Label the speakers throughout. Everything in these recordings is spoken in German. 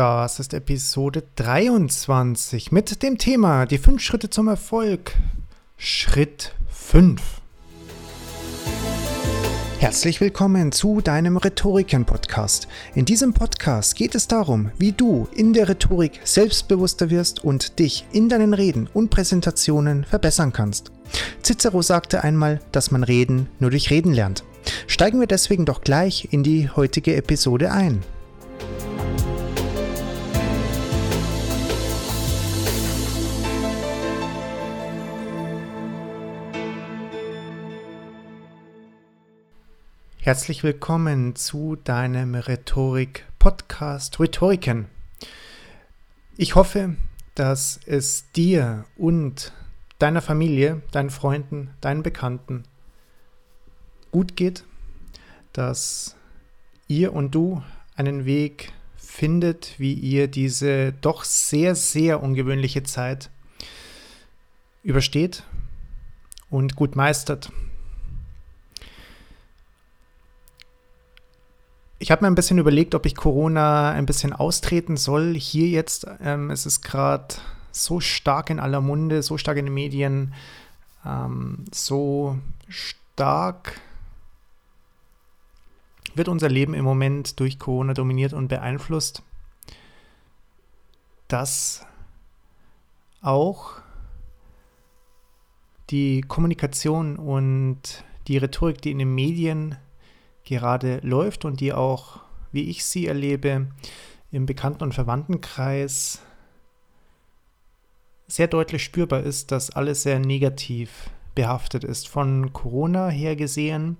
Speaker 1: Das ist Episode 23 mit dem Thema Die 5 Schritte zum Erfolg. Schritt 5. Herzlich willkommen zu deinem Rhetoriken-Podcast. In diesem Podcast geht es darum, wie du in der Rhetorik selbstbewusster wirst und dich in deinen Reden und Präsentationen verbessern kannst. Cicero sagte einmal, dass man Reden nur durch Reden lernt. Steigen wir deswegen doch gleich in die heutige Episode ein. Herzlich willkommen zu deinem Rhetorik-Podcast Rhetoriken. Ich hoffe, dass es dir und deiner Familie, deinen Freunden, deinen Bekannten gut geht, dass ihr und du einen Weg findet, wie ihr diese doch sehr, sehr ungewöhnliche Zeit übersteht und gut meistert. Ich habe mir ein bisschen überlegt, ob ich Corona ein bisschen austreten soll. Hier jetzt, ähm, es ist gerade so stark in aller Munde, so stark in den Medien, ähm, so stark wird unser Leben im Moment durch Corona dominiert und beeinflusst, dass auch die Kommunikation und die Rhetorik, die in den Medien gerade läuft und die auch, wie ich sie erlebe, im Bekannten- und Verwandtenkreis sehr deutlich spürbar ist, dass alles sehr negativ behaftet ist. Von Corona her gesehen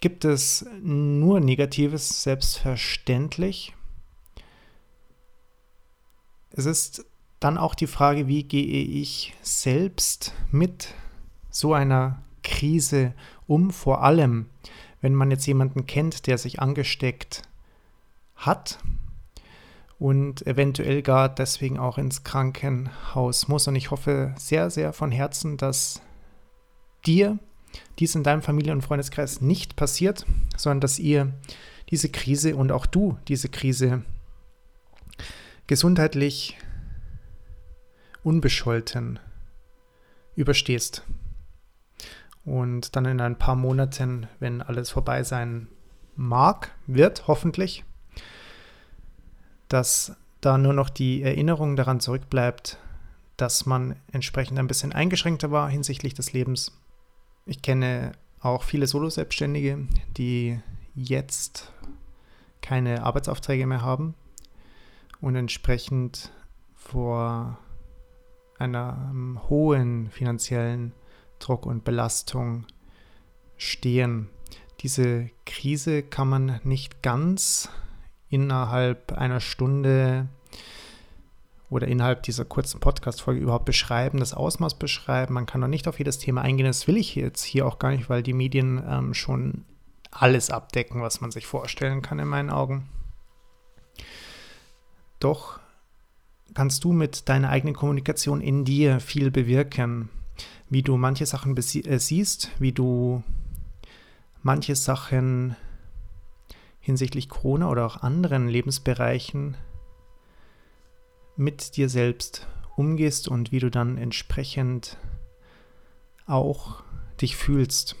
Speaker 1: gibt es nur Negatives, selbstverständlich. Es ist dann auch die Frage, wie gehe ich selbst mit so einer Krise um, vor allem wenn man jetzt jemanden kennt, der sich angesteckt hat und eventuell gar deswegen auch ins Krankenhaus muss. Und ich hoffe sehr, sehr von Herzen, dass dir dies in deinem Familien- und Freundeskreis nicht passiert, sondern dass ihr diese Krise und auch du diese Krise gesundheitlich unbescholten überstehst und dann in ein paar Monaten, wenn alles vorbei sein mag, wird, hoffentlich, dass da nur noch die Erinnerung daran zurückbleibt, dass man entsprechend ein bisschen eingeschränkter war hinsichtlich des Lebens. Ich kenne auch viele Solo-Selbstständige, die jetzt keine Arbeitsaufträge mehr haben und entsprechend vor einer hohen finanziellen Druck und Belastung stehen. Diese Krise kann man nicht ganz innerhalb einer Stunde oder innerhalb dieser kurzen Podcast-Folge überhaupt beschreiben, das Ausmaß beschreiben. Man kann noch nicht auf jedes Thema eingehen. Das will ich jetzt hier auch gar nicht, weil die Medien ähm, schon alles abdecken, was man sich vorstellen kann in meinen Augen. Doch kannst du mit deiner eigenen Kommunikation in dir viel bewirken wie du manche Sachen äh, siehst, wie du manche Sachen hinsichtlich Corona oder auch anderen Lebensbereichen mit dir selbst umgehst und wie du dann entsprechend auch dich fühlst.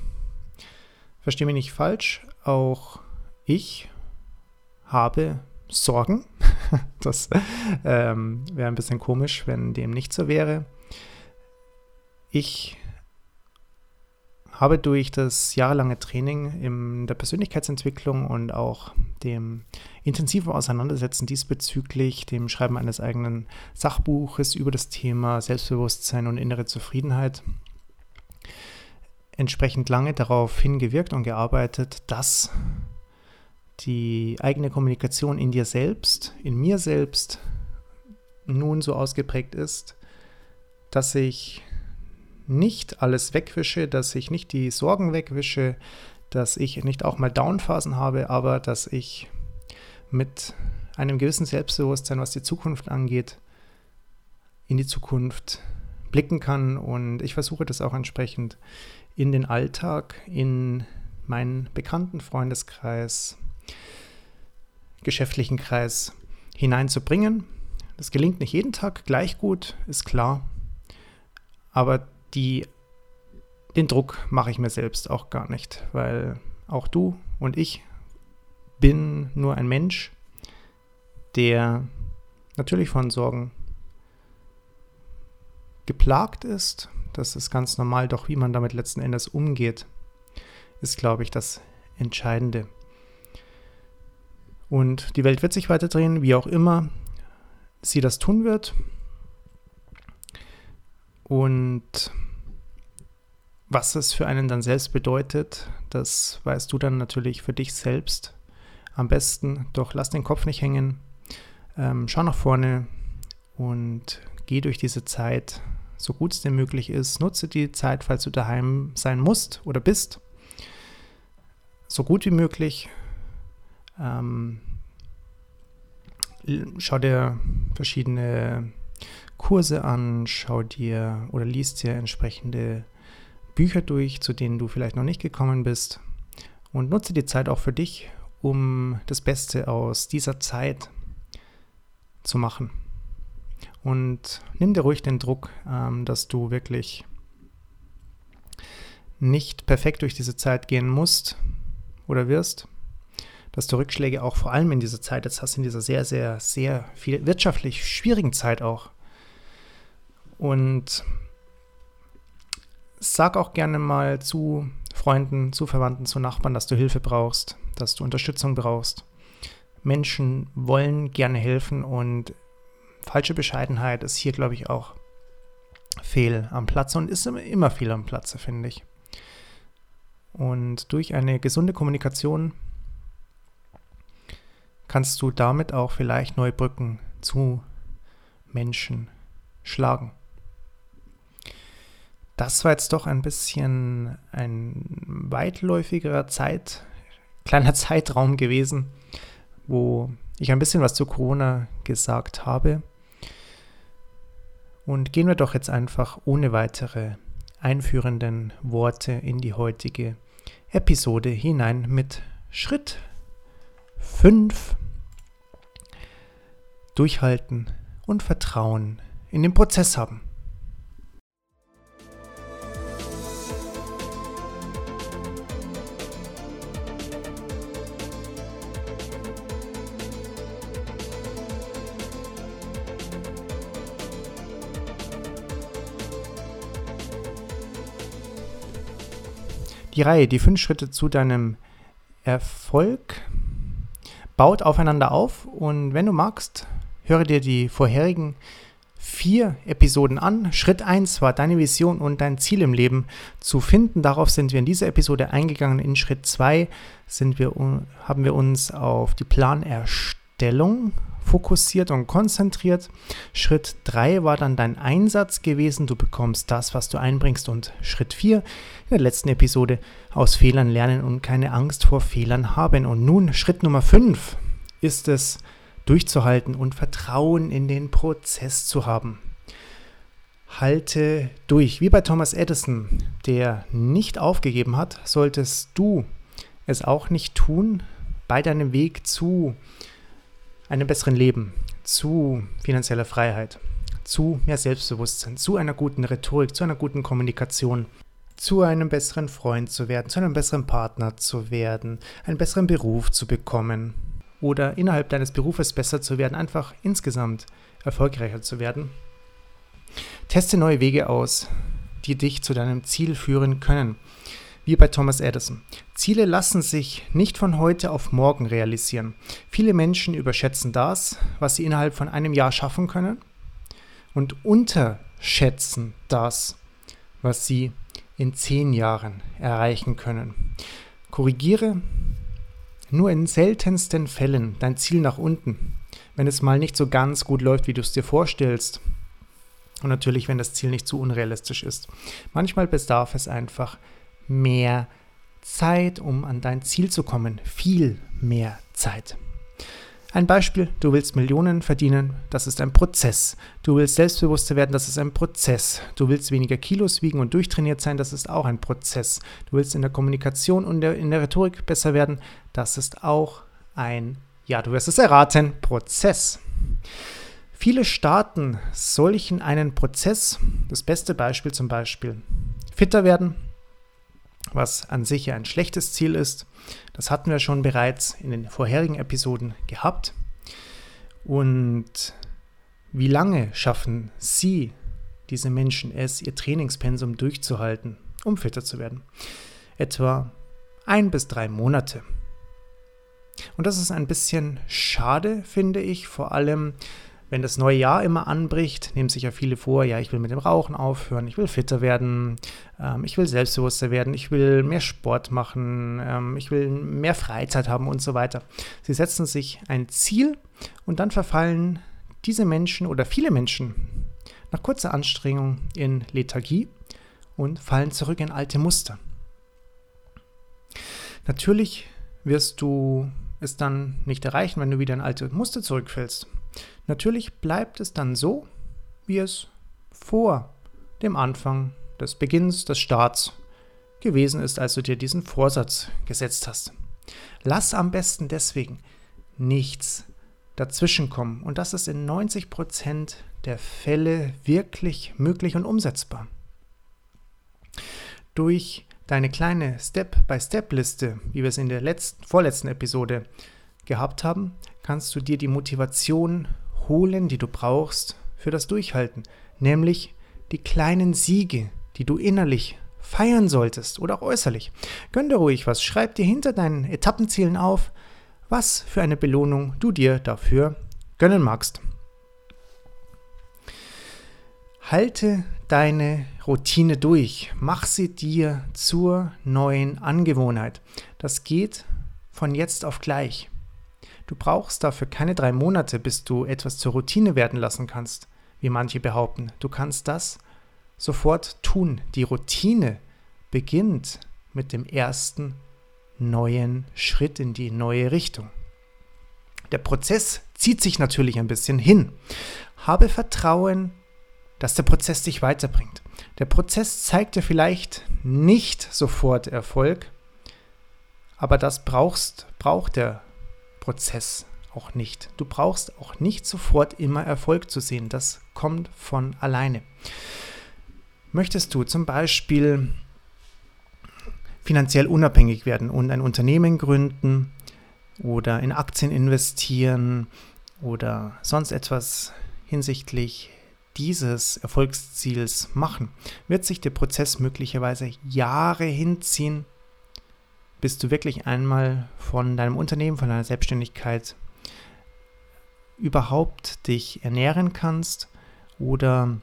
Speaker 1: Verstehe mich nicht falsch, auch ich habe Sorgen. Das ähm, wäre ein bisschen komisch, wenn dem nicht so wäre. Ich habe durch das jahrelange Training in der Persönlichkeitsentwicklung und auch dem intensiven Auseinandersetzen diesbezüglich, dem Schreiben eines eigenen Sachbuches über das Thema Selbstbewusstsein und innere Zufriedenheit, entsprechend lange darauf hingewirkt und gearbeitet, dass die eigene Kommunikation in dir selbst, in mir selbst nun so ausgeprägt ist, dass ich nicht alles wegwische, dass ich nicht die Sorgen wegwische, dass ich nicht auch mal Downphasen habe, aber dass ich mit einem gewissen Selbstbewusstsein, was die Zukunft angeht, in die Zukunft blicken kann. Und ich versuche das auch entsprechend in den Alltag, in meinen bekannten Freundeskreis, geschäftlichen Kreis hineinzubringen. Das gelingt nicht jeden Tag gleich gut, ist klar. Aber die, den Druck mache ich mir selbst auch gar nicht, weil auch du und ich bin nur ein Mensch, der natürlich von Sorgen geplagt ist. Das ist ganz normal, doch wie man damit letzten Endes umgeht, ist, glaube ich, das Entscheidende. Und die Welt wird sich weiter drehen, wie auch immer sie das tun wird. Und was es für einen dann selbst bedeutet, das weißt du dann natürlich für dich selbst am besten. Doch lass den Kopf nicht hängen, ähm, schau nach vorne und geh durch diese Zeit so gut es dir möglich ist. Nutze die Zeit, falls du daheim sein musst oder bist, so gut wie möglich. Ähm, schau dir verschiedene Kurse an, schau dir oder liest dir entsprechende Bücher durch, zu denen du vielleicht noch nicht gekommen bist. Und nutze die Zeit auch für dich, um das Beste aus dieser Zeit zu machen. Und nimm dir ruhig den Druck, ähm, dass du wirklich nicht perfekt durch diese Zeit gehen musst oder wirst, dass du Rückschläge auch vor allem in dieser Zeit jetzt hast, in dieser sehr, sehr, sehr viel wirtschaftlich schwierigen Zeit auch. Und sag auch gerne mal zu Freunden, zu Verwandten, zu Nachbarn, dass du Hilfe brauchst, dass du Unterstützung brauchst. Menschen wollen gerne helfen und falsche Bescheidenheit ist hier, glaube ich, auch fehl am Platze und ist immer fehl am Platze, finde ich. Und durch eine gesunde Kommunikation kannst du damit auch vielleicht neue Brücken zu Menschen schlagen. Das war jetzt doch ein bisschen ein weitläufigerer Zeit, kleiner Zeitraum gewesen, wo ich ein bisschen was zu Corona gesagt habe. Und gehen wir doch jetzt einfach ohne weitere einführenden Worte in die heutige Episode hinein mit Schritt 5. Durchhalten und Vertrauen in den Prozess haben. Die Reihe, die fünf Schritte zu deinem Erfolg, baut aufeinander auf und wenn du magst, höre dir die vorherigen vier Episoden an. Schritt 1 war deine Vision und dein Ziel im Leben zu finden. Darauf sind wir in dieser Episode eingegangen. In Schritt 2 wir, haben wir uns auf die Planerstellung fokussiert und konzentriert. Schritt 3 war dann dein Einsatz gewesen. Du bekommst das, was du einbringst. Und Schritt 4 in der letzten Episode aus Fehlern lernen und keine Angst vor Fehlern haben. Und nun Schritt Nummer 5 ist es, durchzuhalten und Vertrauen in den Prozess zu haben. Halte durch. Wie bei Thomas Edison, der nicht aufgegeben hat, solltest du es auch nicht tun bei deinem Weg zu einem besseren Leben, zu finanzieller Freiheit, zu mehr Selbstbewusstsein, zu einer guten Rhetorik, zu einer guten Kommunikation, zu einem besseren Freund zu werden, zu einem besseren Partner zu werden, einen besseren Beruf zu bekommen oder innerhalb deines Berufes besser zu werden, einfach insgesamt erfolgreicher zu werden. Teste neue Wege aus, die dich zu deinem Ziel führen können wie bei Thomas Edison. Ziele lassen sich nicht von heute auf morgen realisieren. Viele Menschen überschätzen das, was sie innerhalb von einem Jahr schaffen können und unterschätzen das, was sie in zehn Jahren erreichen können. Korrigiere nur in seltensten Fällen dein Ziel nach unten, wenn es mal nicht so ganz gut läuft, wie du es dir vorstellst. Und natürlich, wenn das Ziel nicht zu unrealistisch ist. Manchmal bedarf es einfach mehr Zeit, um an dein Ziel zu kommen. Viel mehr Zeit. Ein Beispiel, du willst Millionen verdienen, das ist ein Prozess. Du willst selbstbewusster werden, das ist ein Prozess. Du willst weniger Kilos wiegen und durchtrainiert sein, das ist auch ein Prozess. Du willst in der Kommunikation und in der Rhetorik besser werden, das ist auch ein, ja, du wirst es erraten, Prozess. Viele starten solchen einen Prozess. Das beste Beispiel zum Beispiel fitter werden, was an sich ja ein schlechtes Ziel ist. Das hatten wir schon bereits in den vorherigen Episoden gehabt. Und wie lange schaffen Sie, diese Menschen, es, ihr Trainingspensum durchzuhalten, um fitter zu werden? Etwa ein bis drei Monate. Und das ist ein bisschen schade, finde ich, vor allem wenn das neue Jahr immer anbricht, nehmen sich ja viele vor, ja, ich will mit dem Rauchen aufhören, ich will fitter werden, ähm, ich will selbstbewusster werden, ich will mehr Sport machen, ähm, ich will mehr Freizeit haben und so weiter. Sie setzen sich ein Ziel und dann verfallen diese Menschen oder viele Menschen nach kurzer Anstrengung in Lethargie und fallen zurück in alte Muster. Natürlich wirst du es dann nicht erreichen, wenn du wieder in alte Muster zurückfällst. Natürlich bleibt es dann so, wie es vor dem Anfang des Beginns, des Starts gewesen ist, als du dir diesen Vorsatz gesetzt hast. Lass am besten deswegen nichts dazwischenkommen. Und das ist in 90% der Fälle wirklich möglich und umsetzbar. Durch deine kleine Step-by-Step-Liste, wie wir es in der letzten, vorletzten Episode gehabt haben, kannst du dir die Motivation holen, die du brauchst für das Durchhalten, nämlich die kleinen Siege, die du innerlich feiern solltest oder auch äußerlich. Gönn dir ruhig was, schreib dir hinter deinen Etappenzielen auf, was für eine Belohnung du dir dafür gönnen magst. Halte deine Routine durch. Mach sie dir zur neuen Angewohnheit. Das geht von jetzt auf gleich. Du brauchst dafür keine drei Monate, bis du etwas zur Routine werden lassen kannst, wie manche behaupten. Du kannst das sofort tun. Die Routine beginnt mit dem ersten neuen Schritt in die neue Richtung. Der Prozess zieht sich natürlich ein bisschen hin. Habe Vertrauen dass der Prozess dich weiterbringt. Der Prozess zeigt dir vielleicht nicht sofort Erfolg, aber das brauchst, braucht der Prozess auch nicht. Du brauchst auch nicht sofort immer Erfolg zu sehen. Das kommt von alleine. Möchtest du zum Beispiel finanziell unabhängig werden und ein Unternehmen gründen oder in Aktien investieren oder sonst etwas hinsichtlich dieses Erfolgsziels machen, wird sich der Prozess möglicherweise Jahre hinziehen, bis du wirklich einmal von deinem Unternehmen, von deiner Selbstständigkeit überhaupt dich ernähren kannst oder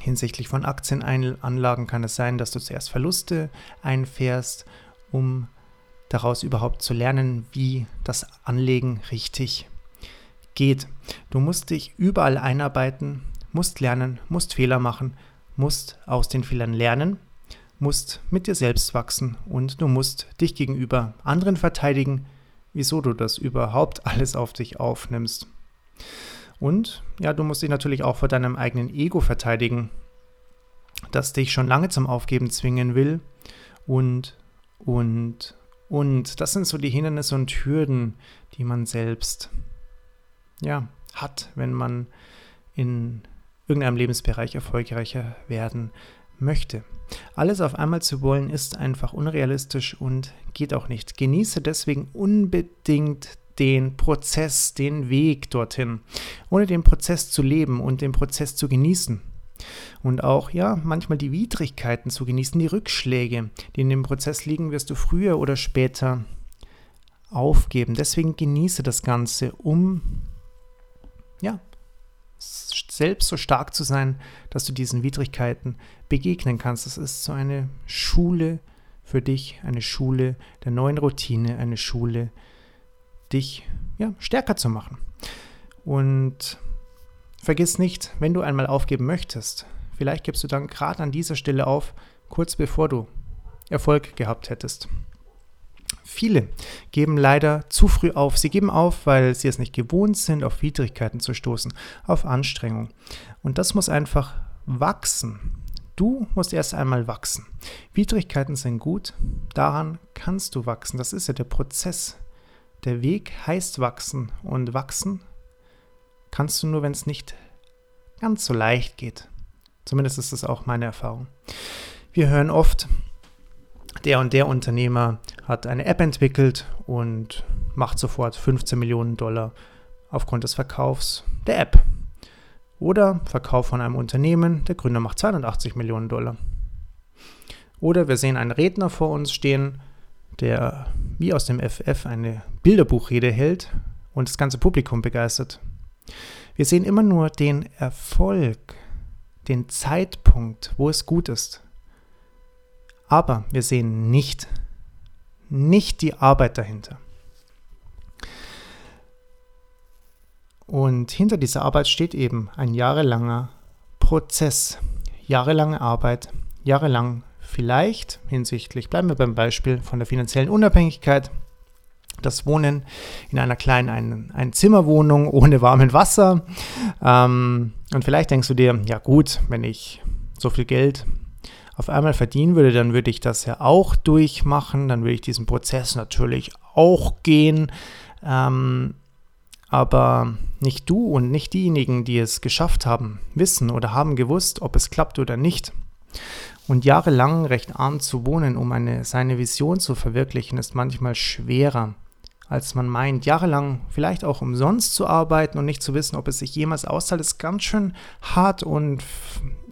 Speaker 1: hinsichtlich von Aktienanlagen kann es sein, dass du zuerst Verluste einfährst, um daraus überhaupt zu lernen, wie das Anlegen richtig geht. Du musst dich überall einarbeiten, musst lernen, musst Fehler machen, musst aus den Fehlern lernen, musst mit dir selbst wachsen und du musst dich gegenüber anderen verteidigen, wieso du das überhaupt alles auf dich aufnimmst. Und ja, du musst dich natürlich auch vor deinem eigenen Ego verteidigen, das dich schon lange zum Aufgeben zwingen will. Und, und, und das sind so die Hindernisse und Hürden, die man selbst ja, hat, wenn man in irgendeinem Lebensbereich erfolgreicher werden möchte. Alles auf einmal zu wollen, ist einfach unrealistisch und geht auch nicht. Genieße deswegen unbedingt den Prozess, den Weg dorthin, ohne den Prozess zu leben und den Prozess zu genießen. Und auch, ja, manchmal die Widrigkeiten zu genießen, die Rückschläge, die in dem Prozess liegen, wirst du früher oder später aufgeben. Deswegen genieße das Ganze, um ja, selbst so stark zu sein, dass du diesen Widrigkeiten begegnen kannst. Das ist so eine Schule für dich, eine Schule der neuen Routine, eine Schule, dich ja, stärker zu machen. Und vergiss nicht, wenn du einmal aufgeben möchtest, vielleicht gibst du dann gerade an dieser Stelle auf, kurz bevor du Erfolg gehabt hättest. Viele geben leider zu früh auf. Sie geben auf, weil sie es nicht gewohnt sind, auf Widrigkeiten zu stoßen, auf Anstrengung. Und das muss einfach wachsen. Du musst erst einmal wachsen. Widrigkeiten sind gut, daran kannst du wachsen. Das ist ja der Prozess. Der Weg heißt wachsen und wachsen kannst du nur, wenn es nicht ganz so leicht geht. Zumindest ist das auch meine Erfahrung. Wir hören oft, der und der Unternehmer hat eine App entwickelt und macht sofort 15 Millionen Dollar aufgrund des Verkaufs der App. Oder Verkauf von einem Unternehmen, der Gründer macht 280 Millionen Dollar. Oder wir sehen einen Redner vor uns stehen, der wie aus dem FF eine Bilderbuchrede hält und das ganze Publikum begeistert. Wir sehen immer nur den Erfolg, den Zeitpunkt, wo es gut ist. Aber wir sehen nicht, nicht die Arbeit dahinter. Und hinter dieser Arbeit steht eben ein jahrelanger Prozess, jahrelange Arbeit, jahrelang vielleicht hinsichtlich, bleiben wir beim Beispiel von der finanziellen Unabhängigkeit, das Wohnen in einer kleinen ein, Einzimmerwohnung ohne warmen Wasser. Ähm, und vielleicht denkst du dir, ja gut, wenn ich so viel Geld auf einmal verdienen würde, dann würde ich das ja auch durchmachen, dann würde ich diesen Prozess natürlich auch gehen. Ähm, aber nicht du und nicht diejenigen, die es geschafft haben, wissen oder haben gewusst, ob es klappt oder nicht. Und jahrelang recht arm zu wohnen, um eine, seine Vision zu verwirklichen, ist manchmal schwerer, als man meint. Jahrelang vielleicht auch umsonst zu arbeiten und nicht zu wissen, ob es sich jemals auszahlt, ist ganz schön hart. Und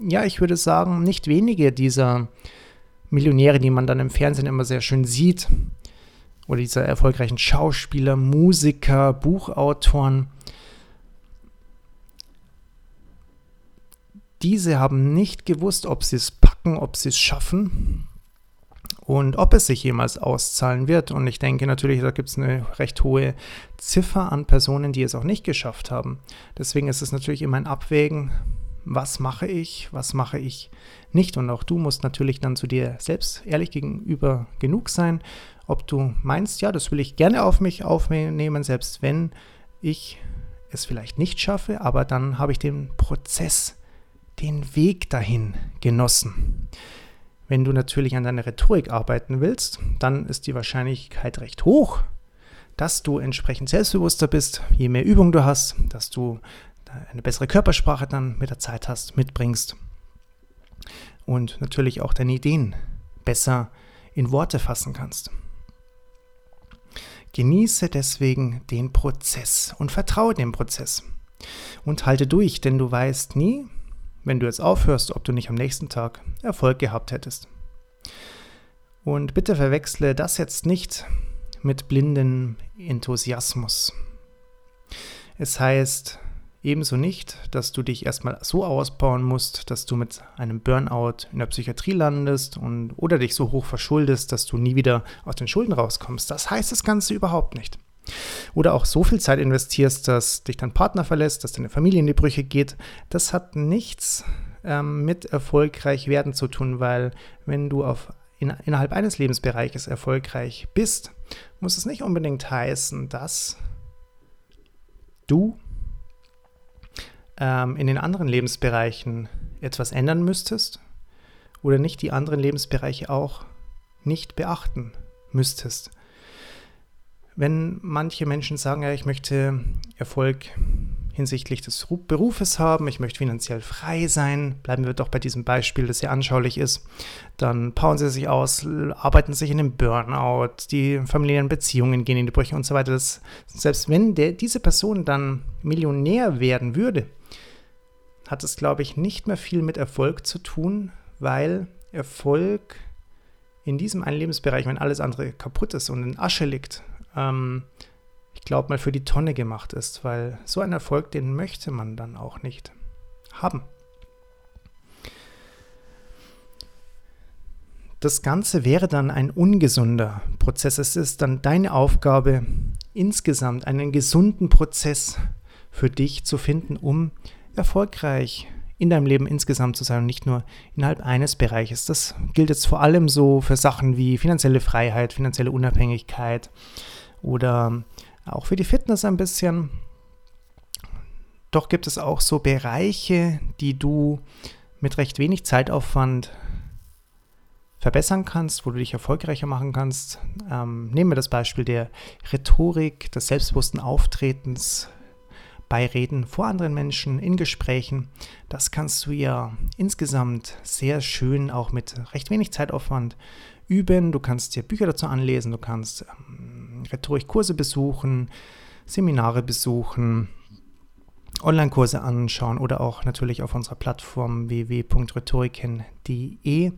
Speaker 1: ja, ich würde sagen, nicht wenige dieser Millionäre, die man dann im Fernsehen immer sehr schön sieht, oder dieser erfolgreichen Schauspieler, Musiker, Buchautoren, diese haben nicht gewusst, ob sie es packen, ob sie es schaffen und ob es sich jemals auszahlen wird. Und ich denke natürlich, da gibt es eine recht hohe Ziffer an Personen, die es auch nicht geschafft haben. Deswegen ist es natürlich immer ein Abwägen, was mache ich, was mache ich nicht. Und auch du musst natürlich dann zu dir selbst ehrlich gegenüber genug sein ob du meinst, ja, das will ich gerne auf mich aufnehmen, selbst wenn ich es vielleicht nicht schaffe, aber dann habe ich den Prozess, den Weg dahin genossen. Wenn du natürlich an deiner Rhetorik arbeiten willst, dann ist die Wahrscheinlichkeit recht hoch, dass du entsprechend selbstbewusster bist, je mehr Übung du hast, dass du eine bessere Körpersprache dann mit der Zeit hast, mitbringst und natürlich auch deine Ideen besser in Worte fassen kannst. Genieße deswegen den Prozess und vertraue dem Prozess. Und halte durch, denn du weißt nie, wenn du jetzt aufhörst, ob du nicht am nächsten Tag Erfolg gehabt hättest. Und bitte verwechsle das jetzt nicht mit blindem Enthusiasmus. Es heißt, Ebenso nicht, dass du dich erstmal so ausbauen musst, dass du mit einem Burnout in der Psychiatrie landest und oder dich so hoch verschuldest, dass du nie wieder aus den Schulden rauskommst. Das heißt das Ganze überhaupt nicht. Oder auch so viel Zeit investierst, dass dich dein Partner verlässt, dass deine Familie in die Brüche geht. Das hat nichts ähm, mit erfolgreich werden zu tun, weil wenn du auf, in, innerhalb eines Lebensbereiches erfolgreich bist, muss es nicht unbedingt heißen, dass du ähm, in den anderen Lebensbereichen etwas ändern müsstest oder nicht die anderen Lebensbereiche auch nicht beachten müsstest. Wenn manche Menschen sagen, ja, ich möchte Erfolg hinsichtlich des Berufes haben, ich möchte finanziell frei sein, bleiben wir doch bei diesem Beispiel, das sehr anschaulich ist, dann powern sie sich aus, arbeiten sich in den Burnout, die familiären Beziehungen gehen in die Brüche und so weiter. Das, selbst wenn der, diese Person dann Millionär werden würde, hat es, glaube ich, nicht mehr viel mit Erfolg zu tun, weil Erfolg in diesem einen Lebensbereich, wenn alles andere kaputt ist und in Asche liegt, ähm, ich glaube mal für die Tonne gemacht ist, weil so ein Erfolg, den möchte man dann auch nicht haben. Das Ganze wäre dann ein ungesunder Prozess. Es ist dann deine Aufgabe, insgesamt einen gesunden Prozess für dich zu finden, um erfolgreich in deinem Leben insgesamt zu sein und nicht nur innerhalb eines Bereiches. Das gilt jetzt vor allem so für Sachen wie finanzielle Freiheit, finanzielle Unabhängigkeit oder auch für die Fitness ein bisschen. Doch gibt es auch so Bereiche, die du mit recht wenig Zeitaufwand verbessern kannst, wo du dich erfolgreicher machen kannst. Ähm, nehmen wir das Beispiel der Rhetorik, des selbstbewussten Auftretens, bei Reden vor anderen Menschen, in Gesprächen. Das kannst du ja insgesamt sehr schön auch mit recht wenig Zeitaufwand üben. Du kannst dir Bücher dazu anlesen, du kannst ähm, Rhetorikkurse besuchen, Seminare besuchen, Online-Kurse anschauen oder auch natürlich auf unserer Plattform www.rhetoriken.de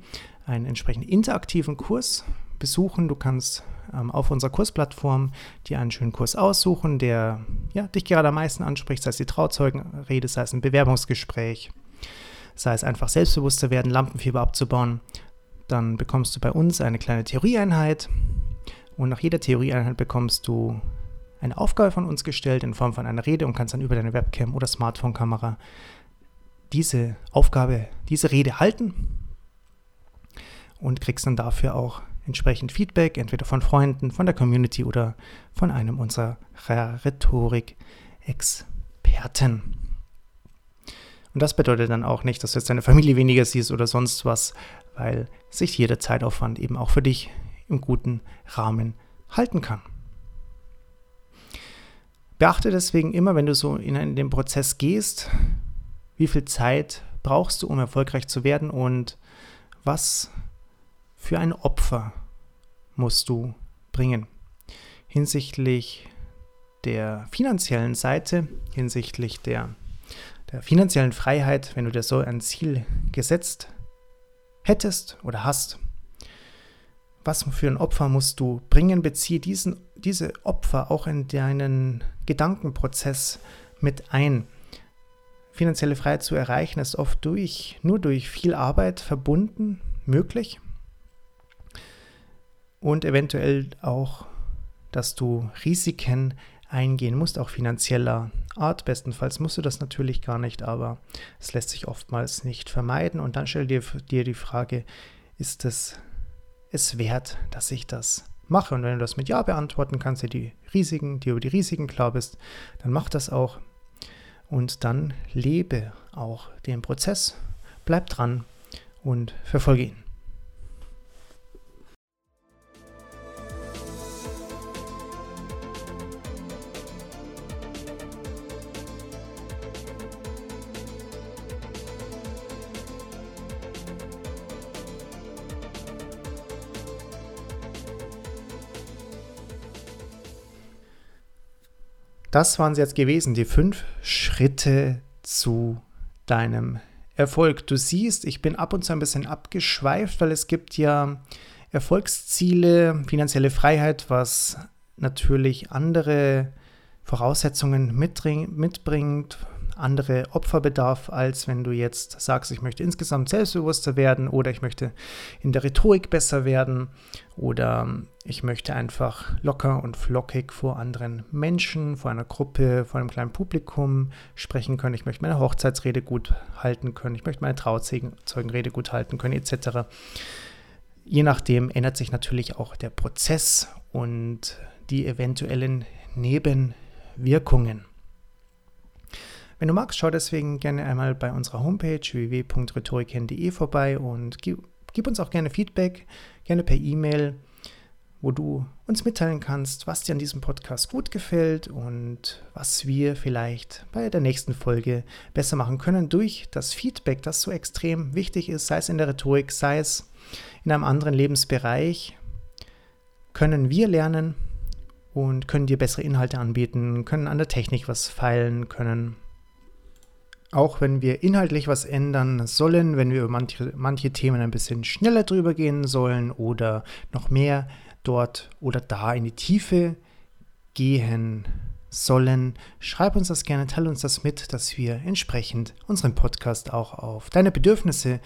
Speaker 1: einen entsprechend interaktiven Kurs besuchen. Du kannst ähm, auf unserer Kursplattform dir einen schönen Kurs aussuchen, der ja, dich gerade am meisten anspricht, sei es die Trauzeugenrede, sei es ein Bewerbungsgespräch, sei es einfach selbstbewusster werden, Lampenfieber abzubauen. Dann bekommst du bei uns eine kleine Theorieeinheit und nach jeder Theorieeinheit bekommst du eine Aufgabe von uns gestellt in Form von einer Rede und kannst dann über deine Webcam oder Smartphone-Kamera diese Aufgabe, diese Rede halten und kriegst dann dafür auch entsprechend Feedback, entweder von Freunden, von der Community oder von einem unserer Rhetorik-Experten. Und das bedeutet dann auch nicht, dass du jetzt deine Familie weniger siehst oder sonst was, weil sich jeder Zeitaufwand eben auch für dich im guten Rahmen halten kann. Beachte deswegen immer, wenn du so in den Prozess gehst, wie viel Zeit brauchst du, um erfolgreich zu werden und was für ein Opfer musst du bringen. Hinsichtlich der finanziellen Seite, hinsichtlich der, der finanziellen Freiheit, wenn du dir so ein Ziel gesetzt hättest oder hast, was für ein Opfer musst du bringen? Beziehe diesen, diese Opfer auch in deinen Gedankenprozess mit ein. Finanzielle Freiheit zu erreichen ist oft durch, nur durch viel Arbeit verbunden möglich und eventuell auch, dass du Risiken eingehen musst, auch finanzieller Art. Bestenfalls musst du das natürlich gar nicht, aber es lässt sich oftmals nicht vermeiden. Und dann stell dir, dir die Frage, ist es es wert, dass ich das mache. Und wenn du das mit Ja beantworten kannst, dir die Risiken, dir über die Risiken klar bist, dann mach das auch. Und dann lebe auch den Prozess, bleib dran und verfolge ihn. Das waren sie jetzt gewesen, die fünf Schritte zu deinem Erfolg. Du siehst, ich bin ab und zu ein bisschen abgeschweift, weil es gibt ja Erfolgsziele, finanzielle Freiheit, was natürlich andere Voraussetzungen mitbringt, andere Opferbedarf, als wenn du jetzt sagst, ich möchte insgesamt selbstbewusster werden oder ich möchte in der Rhetorik besser werden oder ich möchte einfach locker und flockig vor anderen Menschen, vor einer Gruppe, vor einem kleinen Publikum sprechen können. Ich möchte meine Hochzeitsrede gut halten können. Ich möchte meine Trauzeugenrede gut halten können, etc. Je nachdem ändert sich natürlich auch der Prozess und die eventuellen Nebenwirkungen. Wenn du magst, schau deswegen gerne einmal bei unserer Homepage www.rhetoriken.de vorbei und gib, gib uns auch gerne Feedback, gerne per E-Mail, wo du uns mitteilen kannst, was dir an diesem Podcast gut gefällt und was wir vielleicht bei der nächsten Folge besser machen können durch das Feedback, das so extrem wichtig ist, sei es in der Rhetorik, sei es in einem anderen Lebensbereich, können wir lernen und können dir bessere Inhalte anbieten, können an der Technik was feilen, können. Auch wenn wir inhaltlich was ändern sollen, wenn wir über manche, manche Themen ein bisschen schneller drüber gehen sollen oder noch mehr dort oder da in die Tiefe gehen sollen, schreib uns das gerne, teile uns das mit, dass wir entsprechend unseren Podcast auch auf deine Bedürfnisse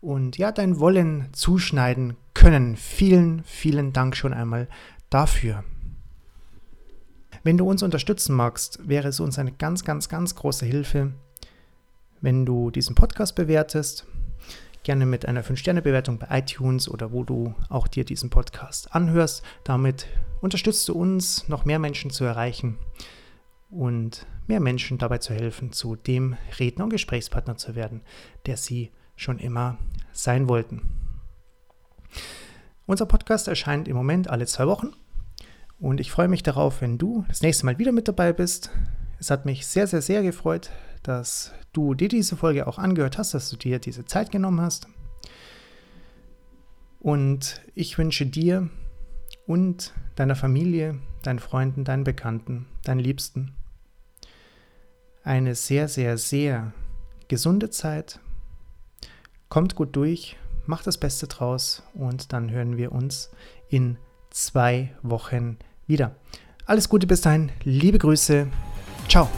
Speaker 1: und ja, dein Wollen zuschneiden können. Vielen, vielen Dank schon einmal dafür. Wenn du uns unterstützen magst, wäre es uns eine ganz, ganz, ganz große Hilfe, wenn du diesen Podcast bewertest. Gerne mit einer 5-Sterne-Bewertung bei iTunes oder wo du auch dir diesen Podcast anhörst. Damit unterstützt du uns, noch mehr Menschen zu erreichen und mehr Menschen dabei zu helfen, zu dem Redner und Gesprächspartner zu werden, der sie schon immer sein wollten. Unser Podcast erscheint im Moment alle zwei Wochen und ich freue mich darauf, wenn du das nächste Mal wieder mit dabei bist. Es hat mich sehr, sehr, sehr gefreut, dass du dir diese Folge auch angehört hast, dass du dir diese Zeit genommen hast. Und ich wünsche dir und deiner Familie, deinen Freunden, deinen Bekannten, deinen Liebsten eine sehr, sehr, sehr gesunde Zeit. Kommt gut durch, macht das Beste draus und dann hören wir uns in zwei Wochen wieder. Alles Gute bis dahin, liebe Grüße, ciao.